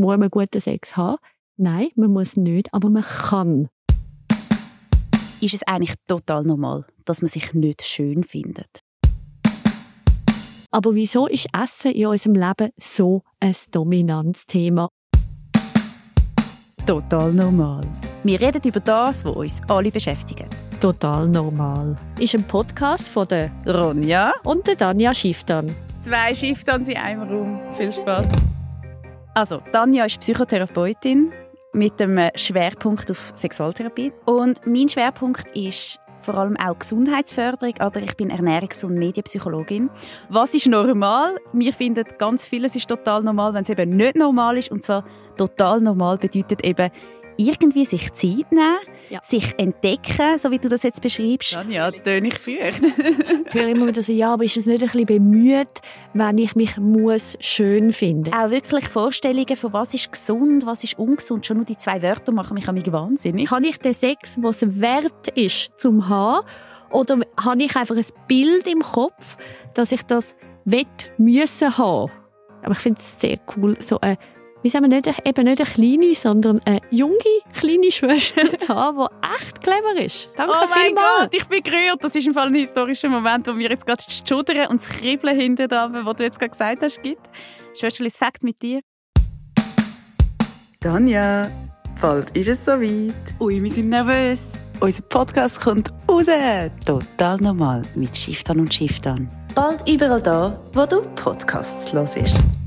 muss man guten Sex haben. Nein, man muss nicht, aber man kann. Ist es eigentlich total normal, dass man sich nicht schön findet? Aber wieso ist Essen in unserem Leben so ein dominantes Thema? Total normal. Wir reden über das, was uns alle beschäftigt. Total normal. Ist ein Podcast von der Ronja und der Danja Schifftan. Zwei Schifftan in einem Raum. Viel Spaß. Also, Danja ist Psychotherapeutin mit dem Schwerpunkt auf Sexualtherapie. Und mein Schwerpunkt ist vor allem auch Gesundheitsförderung, aber ich bin Ernährungs- und Medienpsychologin. Was ist normal? Wir finden, ganz vieles ist total normal, wenn es eben nicht normal ist. Und zwar total normal bedeutet eben, irgendwie sich Zeit nehmen, ja. sich entdecken, so wie du das jetzt beschreibst. Ja, ja töne ich fürcht. ich höre immer wieder so, ja, aber ist es nicht ein bisschen bemüht, wenn ich mich muss schön finden? Auch wirklich Vorstellungen von was ist gesund, was ist ungesund. Schon nur die zwei Wörter machen mich an mich wahnsinnig. Kann ich den Sex, was wert ist, zum haben? Oder habe ich einfach ein Bild im Kopf, dass ich das wett müssen haben? Aber ich finde es sehr cool, so eine wie sagen wir, nicht, eben nicht eine kleine, sondern eine junge, kleine Schwester zu haben, die echt clever ist. Danke oh mein vielmals. Gott, ich bin gerührt. Das ist im Fall ein historischer Moment, wo mir jetzt gerade das Schudern und das Kribbeln hinter da, was du jetzt gerade gesagt hast, gibt. Schwesterlis Fakt mit dir. Tanja, bald ist es soweit. Ui, wir sind nervös. Unser Podcast kommt raus. Total normal mit Schifftan und Schifftan. Bald überall da, wo du Podcasts hörst.